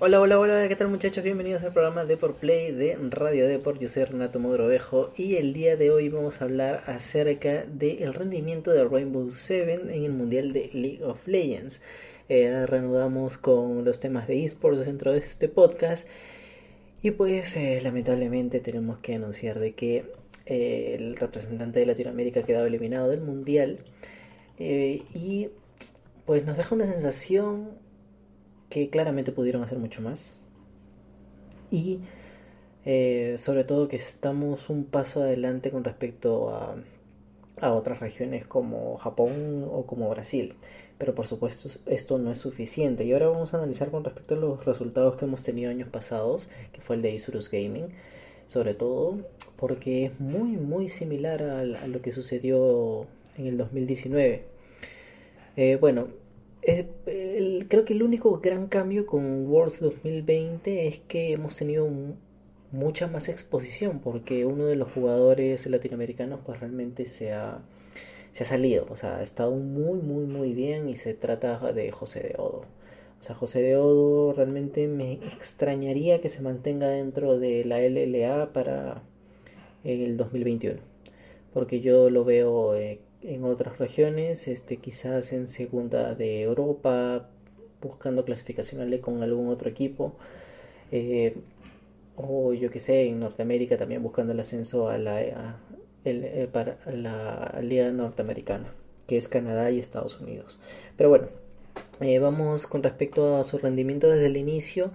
Hola, hola, hola, ¿qué tal muchachos? Bienvenidos al programa de por Play de Radio Deport. Yo soy Renato Mogrovejo y el día de hoy vamos a hablar acerca del rendimiento de Rainbow Seven en el Mundial de League of Legends. Eh, reanudamos con los temas de esports dentro de este podcast y pues eh, lamentablemente tenemos que anunciar de que eh, el representante de Latinoamérica ha quedado eliminado del Mundial y pues nos deja una sensación que claramente pudieron hacer mucho más. Y eh, sobre todo que estamos un paso adelante con respecto a, a otras regiones como Japón o como Brasil. Pero por supuesto esto no es suficiente. Y ahora vamos a analizar con respecto a los resultados que hemos tenido años pasados, que fue el de Isurus Gaming. Sobre todo porque es muy muy similar a, a lo que sucedió en el 2019. Eh, bueno, el, creo que el único gran cambio con Worlds 2020 es que hemos tenido mucha más exposición porque uno de los jugadores latinoamericanos pues realmente se ha, se ha salido, o sea, ha estado muy muy muy bien y se trata de José de Odo. O sea, José de Odo realmente me extrañaría que se mantenga dentro de la LLA para el 2021. Porque yo lo veo eh, en otras regiones, este, quizás en segunda de Europa, buscando clasificacionales con algún otro equipo, eh, o yo que sé, en Norteamérica también buscando el ascenso a la, el, eh, para la Liga Norteamericana, que es Canadá y Estados Unidos. Pero bueno, eh, vamos con respecto a su rendimiento desde el inicio,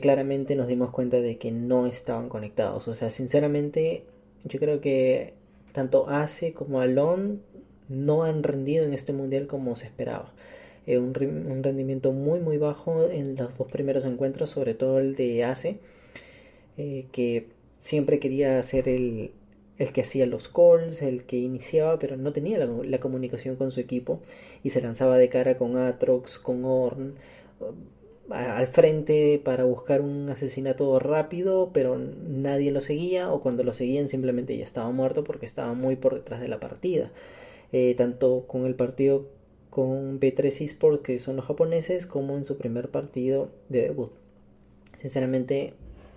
claramente nos dimos cuenta de que no estaban conectados. O sea, sinceramente, yo creo que tanto Ace como Alon no han rendido en este mundial como se esperaba. Eh, un, rendimiento muy muy bajo en los dos primeros encuentros, sobre todo el de Ace, eh, que siempre quería hacer el, el, que hacía los calls, el que iniciaba, pero no tenía la, la, comunicación con su equipo y se lanzaba de cara con Atrox, con Orn al frente para buscar un asesinato rápido, pero nadie lo seguía o cuando lo seguían simplemente ya estaba muerto porque estaba muy por detrás de la partida eh, tanto con el partido con B3 Esport, que son los japoneses, como en su primer partido de debut. Sinceramente,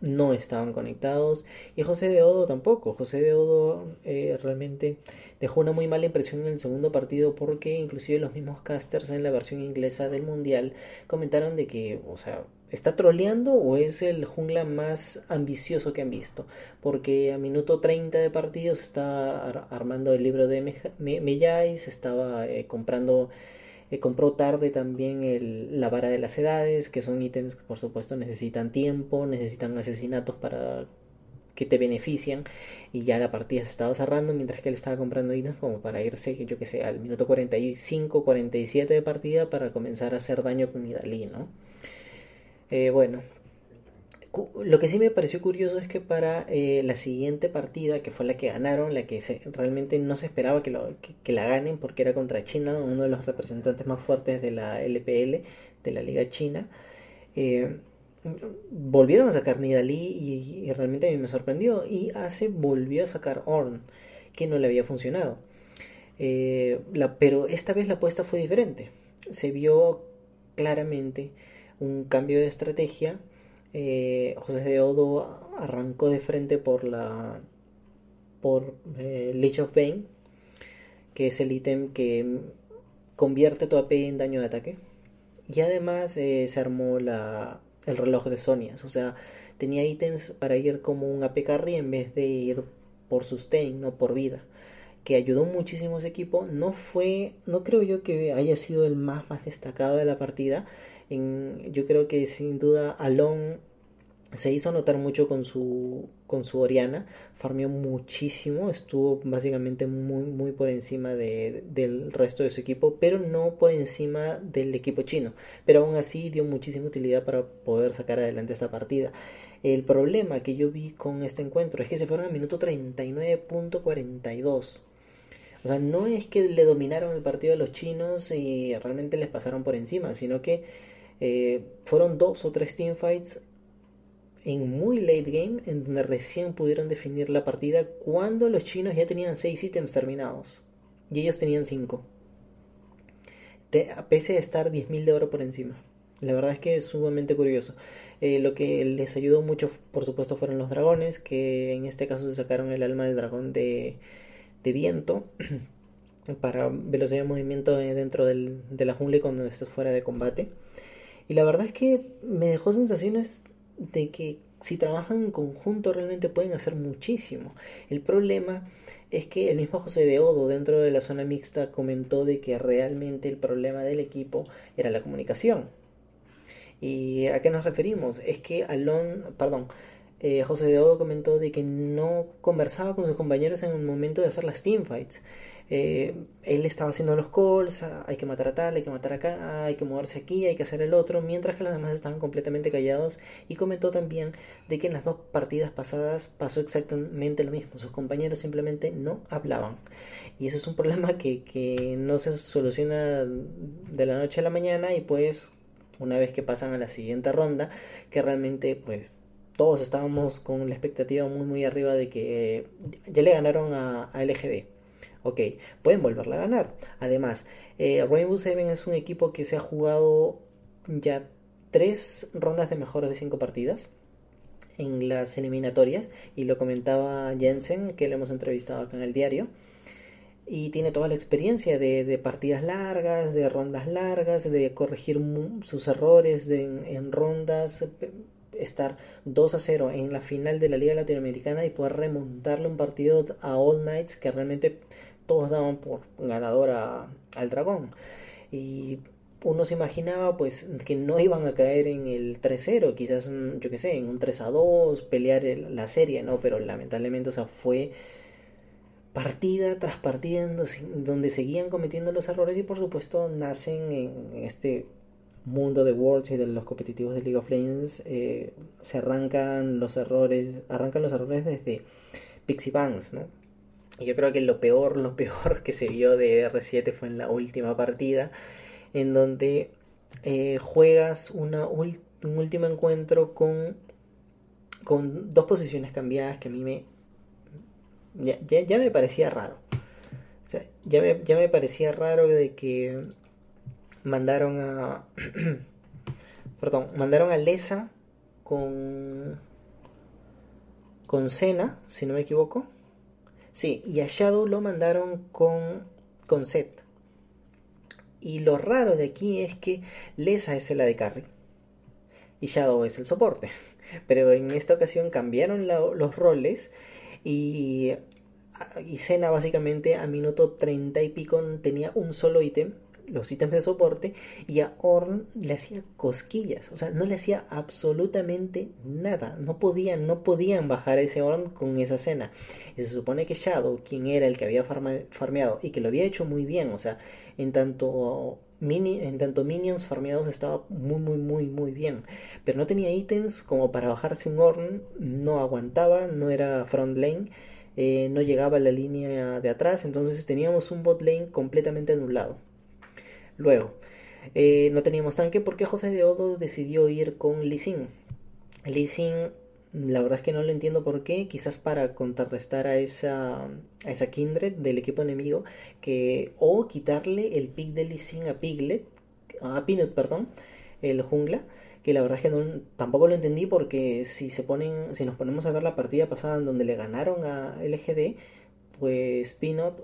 no estaban conectados y José de Odo tampoco. José de Odo eh, realmente dejó una muy mala impresión en el segundo partido porque inclusive los mismos casters en la versión inglesa del mundial comentaron de que, o sea, ¿Está troleando o es el jungla más ambicioso que han visto? Porque a minuto 30 de partidos está ar armando el libro de Mellais, estaba eh, comprando, eh, compró tarde también el, la vara de las edades, que son ítems que por supuesto necesitan tiempo, necesitan asesinatos para que te benefician y ya la partida se estaba cerrando mientras que él estaba comprando ítems como para irse, yo que sé, al minuto 45, 47 de partida para comenzar a hacer daño con Nidalí, ¿no? Eh, bueno, lo que sí me pareció curioso es que para eh, la siguiente partida, que fue la que ganaron, la que realmente no se esperaba que, la ganen porque era contra China, uno de los representantes más fuertes de la LPL, de la Liga China, eh, volvieron a sacar Nidalí y, y, realmente a mí me sorprendió. Y Ace volvió a sacar Orn, que no le había funcionado. Eh, pero esta vez la apuesta fue diferente. Se vio claramente un cambio de estrategia. Eh, José de Odo arrancó de frente por la por eh, Leech of Bane, que es el ítem que convierte tu AP en daño de ataque. Y además eh, se armó la, el reloj de Sonias, o sea, tenía ítems para ir como un AP carry en vez de ir por sustain, no por vida que ayudó muchísimo a ese equipo. No fue, no creo yo que haya sido el más, más destacado de la partida, yo creo que sin duda Alon se hizo notar mucho con su con su Oriana, farmeó muchísimo, estuvo básicamente muy muy por encima de, del resto de su equipo, pero no por encima del equipo chino, pero aún así dio muchísima utilidad para poder sacar adelante esta partida. El problema que yo vi con este encuentro es que se fueron al minuto 39.42. O sea, no es que le dominaron el partido a los chinos y realmente les pasaron por encima, sino que eh, fueron dos o tres teamfights en muy late game en donde recién pudieron definir la partida cuando los chinos ya tenían seis ítems terminados y ellos tenían cinco. a pese a estar 10.000 de oro por encima. La verdad es que es sumamente curioso. Eh, lo que les ayudó mucho, por supuesto, fueron los dragones, que en este caso se sacaron el alma del dragón de, de viento para velocidad de movimiento dentro del, de la jungla cuando estés fuera de combate. Y la verdad es que me dejó sensaciones de que si trabajan en conjunto realmente pueden hacer muchísimo. El problema es que el mismo José de Odo dentro de la zona mixta comentó de que realmente el problema del equipo era la comunicación. ¿Y a qué nos referimos? Es que Alon, perdón, eh, José de Odo comentó de que no conversaba con sus compañeros en el momento de hacer las teamfights. Eh, él estaba haciendo los calls, ah, hay que matar a tal, hay que matar acá, hay que moverse aquí, hay que hacer el otro, mientras que los demás estaban completamente callados y comentó también de que en las dos partidas pasadas pasó exactamente lo mismo, sus compañeros simplemente no hablaban. Y eso es un problema que, que no se soluciona de la noche a la mañana y pues una vez que pasan a la siguiente ronda que realmente pues todos estábamos con la expectativa muy muy arriba de que ya le ganaron a, a LGD Ok, pueden volverla a ganar. Además, eh, Rainbow Seven es un equipo que se ha jugado ya tres rondas de mejores de cinco partidas en las eliminatorias y lo comentaba Jensen que le hemos entrevistado acá en el diario y tiene toda la experiencia de, partidas largas, de rondas largas, de corregir sus errores en rondas, estar 2 a 0 en la final de la Liga Latinoamericana y poder remontarle un partido a All Knights que realmente todos daban por ganador al dragón. Y uno se imaginaba pues que no iban a caer en el 3-0, quizás yo que sé, en un 3-2, pelear la serie, ¿no? Pero lamentablemente, o sea, fue partida tras partida donde seguían cometiendo los errores y por supuesto nacen en este mundo de Worlds y de los competitivos de League of Legends eh, se arrancan los errores arrancan los errores desde Pixie Banks, ¿no? Yo creo que lo peor, lo peor que se vio de R7 fue en la última partida, en donde eh, juegas una un último encuentro con, con dos posiciones cambiadas que a mí me... Ya, ya, me parecía raro. O sea, ya me, ya me parecía raro de que mandaron a... perdón, mandaron a Lesa con... con Cena, si no me equivoco Sí, y a Shadow lo mandaron con, con Set. Y lo raro de aquí es que Lesa es el de carry y Shadow es el soporte. Pero en esta ocasión cambiaron los roles y, y Sena básicamente a minuto 30 y pico tenía un solo ítem los ítems de soporte y a Orn le hacía cosquillas, o sea, no le hacía absolutamente nada, no podían, no podían bajar a ese Orn con esa escena. Y se supone que Shadow, quien era el que había farmeado y que lo había hecho muy bien, o sea, en tanto Mini, en tanto minions farmeados estaba muy muy muy muy bien pero no tenía ítems como para bajarse un Orn no aguantaba no era front lane eh, no llegaba a la línea de atrás entonces teníamos un bot lane completamente anulado Luego, eh, no teníamos tanque porque José de Odo decidió ir con Lee Sin. Lee Sin, la verdad es que no lo entiendo por qué, quizás para contrarrestar a esa, a esa Kindred del equipo enemigo, que, o quitarle el pick de Lee Sin a Piglet, a Peanut, perdón, el jungla, que la verdad es que no, tampoco lo entendí porque si se ponen, si nos ponemos a ver la partida pasada en donde le ganaron a LGD, pues Peanut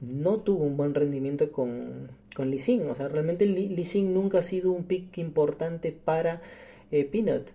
no tuvo un buen rendimiento con, con Lee. O sea, realmente Lee nunca ha sido un pick importante para eh, Peanut.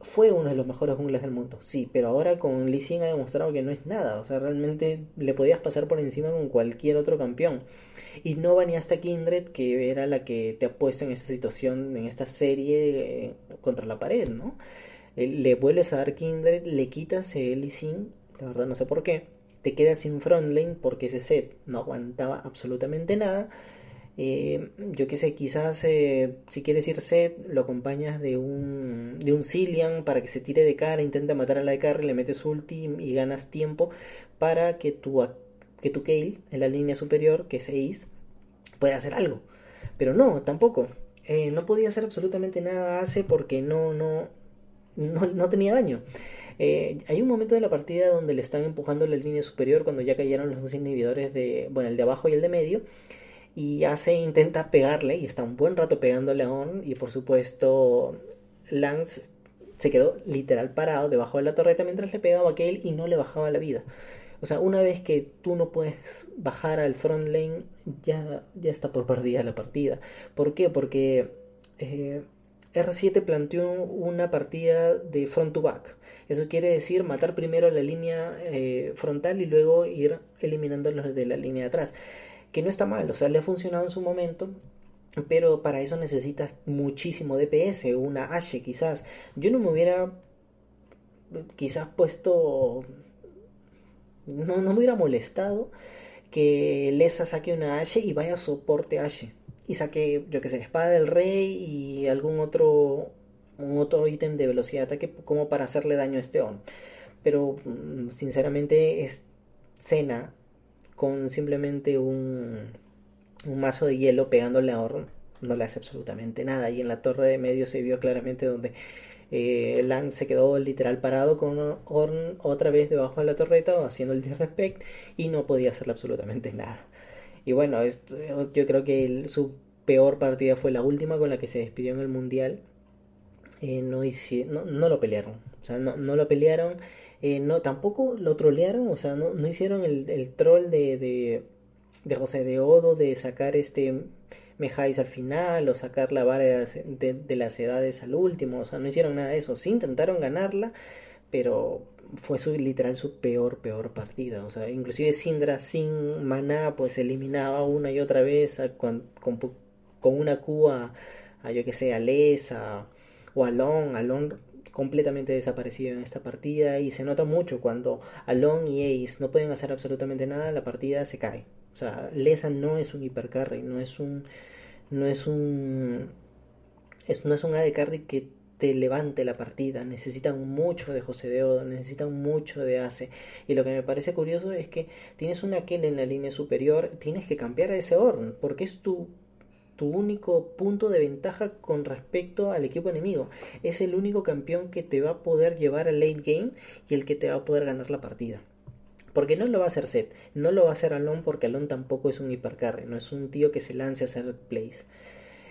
Fue uno de los mejores jungles del mundo, sí, pero ahora con Lee ha demostrado que no es nada. O sea, realmente le podías pasar por encima con cualquier otro campeón. Y no va ni hasta Kindred, que era la que te ha puesto en esta situación, en esta serie eh, contra la pared, ¿no? Eh, le vuelves a dar Kindred, le quitas el Lee Sin, la verdad no sé por qué te quedas sin frontlane porque ese set no aguantaba absolutamente nada. Eh, yo qué sé, quizás eh, si quieres ir set, lo acompañas de un, de un Cillian para que se tire de cara, intenta matar a la de carry, le metes ulti y ganas tiempo para que tu, que tu Kale en la línea superior, que es Ace, pueda hacer algo. Pero no, tampoco. Eh, no podía hacer absolutamente nada hace porque no, no, no, no tenía daño. Eh, hay un momento de la partida donde le están empujando la línea superior cuando ya cayeron los dos inhibidores de, bueno, el de abajo y el de medio. y hace intenta pegarle y está un buen rato pegándole a On y por supuesto Lance se quedó literal parado debajo de la torreta mientras le pegaba a aquel y no le bajaba la vida. O sea, una vez que tú no puedes bajar al front lane, ya, ya está por perdida la partida. ¿Por qué? Porque eh, R7 planteó una partida de front to back. Eso quiere decir matar primero la línea eh, frontal y luego ir eliminando los de la línea de atrás que no está mal, o sea, le ha funcionado en su momento, pero para eso necesitas muchísimo DPS, una Ashe quizás. Yo no me hubiera quizás puesto, no, no me hubiera molestado que Lesa saque una Ashe y vaya a soporte Ashe. Y saque, yo que sé, espada del rey y algún otro, un otro ítem de velocidad de ataque como para hacerle daño a este on. Pero mm, sinceramente es Cena con simplemente un, un mazo de hielo pegándole a Orn no le hace absolutamente nada. Y en la torre de medio se vio claramente donde eh, Lang se quedó literal parado con Orn otra vez debajo de la torreta haciendo el disrespect y no podía hacerle absolutamente nada. Y bueno, yo creo que su peor partida fue la última con la que se despidió en el mundial. Eh, no, no, no, lo pelearon. O sea, no, no lo pelearon. Eh, no, tampoco lo trolearon, o sea, no, no hicieron el, el troll de, de, de, José de Odo de sacar este Mejáis al final o sacar la vara de, de, las edades al último, o sea, no hicieron nada de eso, sí intentaron ganarla, pero fue su literal su peor, peor partida, o sea, inclusive Sindra sin maná pues eliminaba una y otra vez con, con, con, una Q a, a yo que sé, a Lesa o a Long, a Long completamente desaparecido en esta partida y se nota mucho cuando Alon y Ace no pueden hacer absolutamente nada, la partida se cae. O sea, Lesa no es un hipercarry, no es un no es un es, no es un AD carry que te levante la partida, necesitan mucho de José de Odo, necesitan mucho de Ace. Y lo que me parece curioso es que tienes una Ken en la línea superior, tienes que cambiar a ese Orn, porque es tu tu único punto de ventaja con respecto al equipo enemigo. Es el único campeón que te va a poder llevar al late game y el que te va a poder ganar la partida. Porque no lo va a hacer Set, no lo va a hacer Alon porque Alon tampoco es un hipercarry, no es un tío que se lance a hacer plays.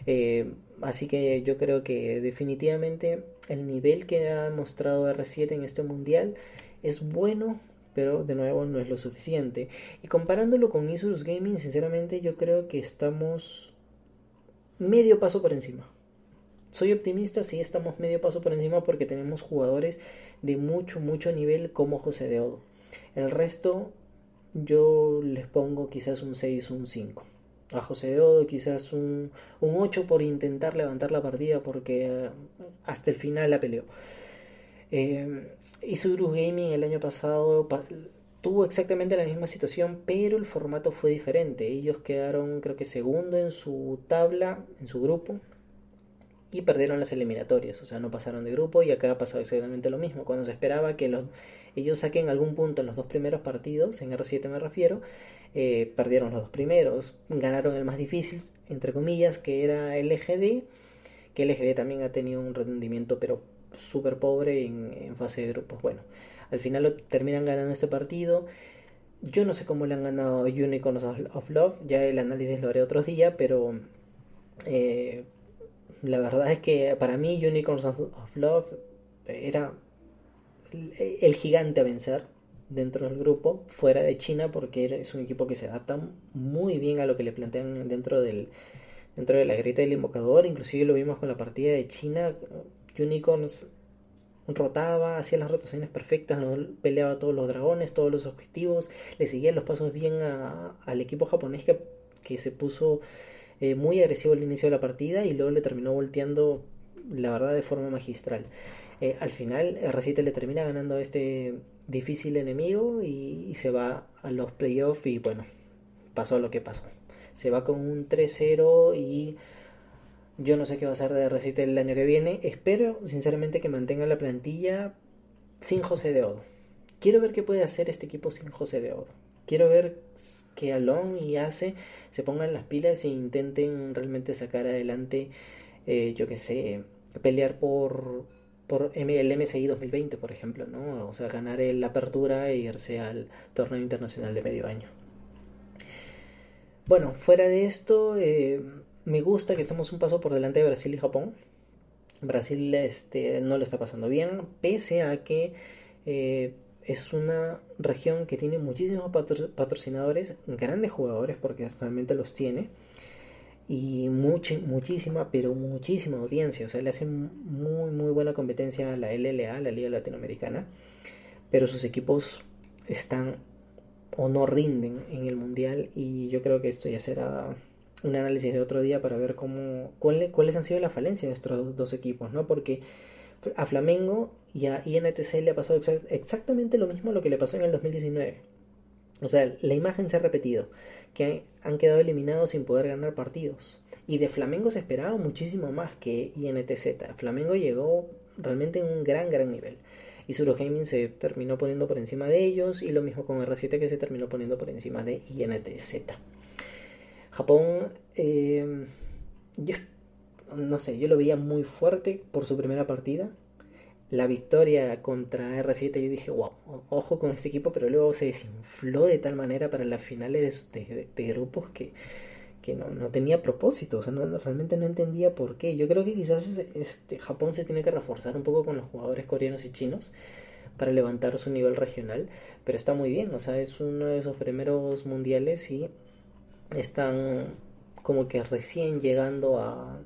Eh, así que yo creo que definitivamente el nivel que ha mostrado R7 en este mundial es bueno, pero de nuevo no es lo suficiente. Y comparándolo con Isurus Gaming, sinceramente yo creo que estamos medio paso por encima. Soy optimista, sí estamos medio paso por encima porque tenemos jugadores de mucho, mucho nivel como José de Odo. El resto yo les pongo quizás un 6, un 5. A José de Odo quizás un, un 8 por intentar levantar la partida porque eh, hasta el final la peleó. Eh, Isuru Gaming el año pasado tuvo exactamente la misma situación, pero el formato fue diferente. Ellos quedaron, creo que segundo en su tabla, en su grupo, y perdieron las eliminatorias, o sea, no pasaron de grupo y acá ha pasado exactamente lo mismo. Cuando se esperaba que los, ellos saquen algún punto en los dos primeros partidos, en R7 me refiero, eh, perdieron los dos primeros, ganaron el más difícil, entre comillas, que era el LGD, que el LGD también ha tenido un rendimiento pero súper pobre en, fase de grupos. Bueno, al final lo terminan ganando este partido. Yo no sé cómo le han ganado Unicorns of Love, ya el análisis lo haré otro día, pero eh, la verdad es que para mí Unicorns of Love era el, gigante a vencer dentro del grupo, fuera de China, porque es un equipo que se adapta muy bien a lo que le plantean dentro del dentro de la grita del invocador, inclusive lo vimos con la partida de China, Unicorns rotaba, hacía las rotaciones perfectas, peleaba todos los dragones, todos los objetivos, le seguía los pasos bien al equipo japonés que, que se puso eh, muy agresivo al inicio de la partida y luego le terminó volteando, la verdad, de forma magistral. Eh, al final, R7 le termina ganando este difícil enemigo y, se va a los playoffs y bueno, pasó lo que pasó. Se va con un 3-0 y yo no sé qué va a hacer de R7 el año que viene. Espero, sinceramente, que mantenga la plantilla sin José de Odo. Quiero ver qué puede hacer este equipo sin José de Odo. Quiero ver que Alon y Ace se pongan las pilas e intenten realmente sacar adelante, eh, yo qué sé, pelear por, por el MSI 2020, por ejemplo, ¿no? O sea, ganar la apertura e irse al torneo internacional de medio año. Bueno, fuera de esto, eh, me gusta que estemos un paso por delante de Brasil y Japón. Brasil este, no lo está pasando bien, pese a que eh, es una región que tiene muchísimos patrocinadores, grandes jugadores, porque realmente los tiene, y mucha, muchísima, pero muchísima audiencia. O sea, le hacen muy, muy buena competencia a la LLA, la Liga Latinoamericana, pero sus equipos están o no rinden en el Mundial, y yo creo que esto ya será un análisis de otro día para ver cómo cuáles han sido las falencias de estos dos equipos, ¿no? Porque a Flamengo y a INTC le ha pasado exactamente lo mismo lo que le pasó en el 2019. O sea, la imagen se ha repetido, que han quedado eliminados sin poder ganar partidos. Y de Flamengo se esperaba muchísimo más que INTZ. Flamengo llegó realmente en un gran, gran nivel. Y Suro Gaming se terminó poniendo por encima de ellos. Y lo mismo con R7 que se terminó poniendo por encima de INTZ. Japón, eh, yo no sé, yo lo veía muy fuerte por su primera partida. La victoria contra R7, yo dije, wow, ojo con este equipo, pero luego se desinfló de tal manera para las finales de, grupos que, que no, no, tenía propósito, o sea, realmente no entendía por qué. Yo creo que quizás este, Japón se tiene que reforzar un poco con los jugadores coreanos y chinos para levantar su nivel regional, pero está muy bien, o sea, es uno de esos primeros mundiales y están como que recién llegando a,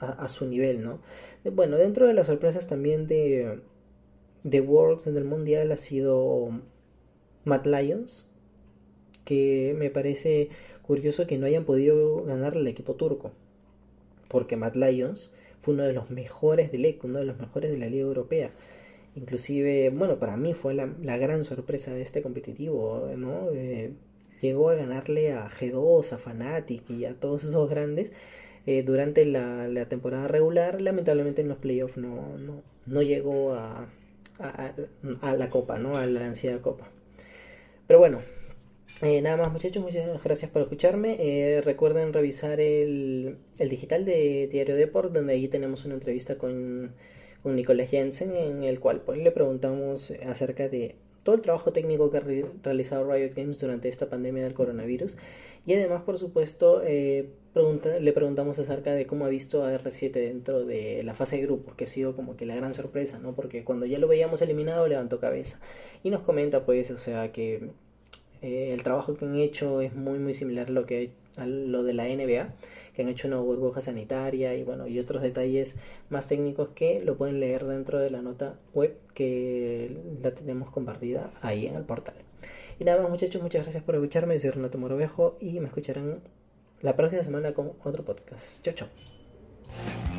a, su nivel, ¿no? Bueno, dentro de las sorpresas también de, de Worlds en el Mundial ha sido Matt Lions, que me parece curioso que no hayan podido ganar al equipo turco, porque Matt Lions fue uno de los mejores del ECO, uno de los mejores de la Liga Europea. Inclusive, bueno, para mí fue la, la gran sorpresa de este competitivo, ¿no? Eh, llegó a ganarle a G2, a Fnatic y a todos esos grandes eh, durante la, temporada regular. Lamentablemente en los playoffs no, no, no llegó a, a, la copa, ¿no? A la ansiada copa. Pero bueno, eh, nada más muchachos, muchas gracias por escucharme. Eh, recuerden revisar el, el, digital de Diario Deport, donde ahí tenemos una entrevista con, con Nicolás Jensen, en el cual pues, le preguntamos acerca de todo el trabajo técnico que ha realizado Riot Games durante esta pandemia del coronavirus. Y además, por supuesto, eh, le preguntamos acerca de cómo ha visto a R7 dentro de la fase de grupos, que ha sido como que la gran sorpresa, ¿no? Porque cuando ya lo veíamos eliminado, levantó cabeza. Y nos comenta, pues, o sea, que eh, el trabajo que han hecho es muy, muy similar a lo, que, a lo de la NBA que han hecho una burbuja sanitaria y bueno, y otros detalles más técnicos que lo pueden leer dentro de la nota web que la tenemos compartida ahí en el portal. Y nada más muchachos, muchas gracias por escucharme, yo soy Renato Morovejo y me escucharán la próxima semana con otro podcast. Chau, chau.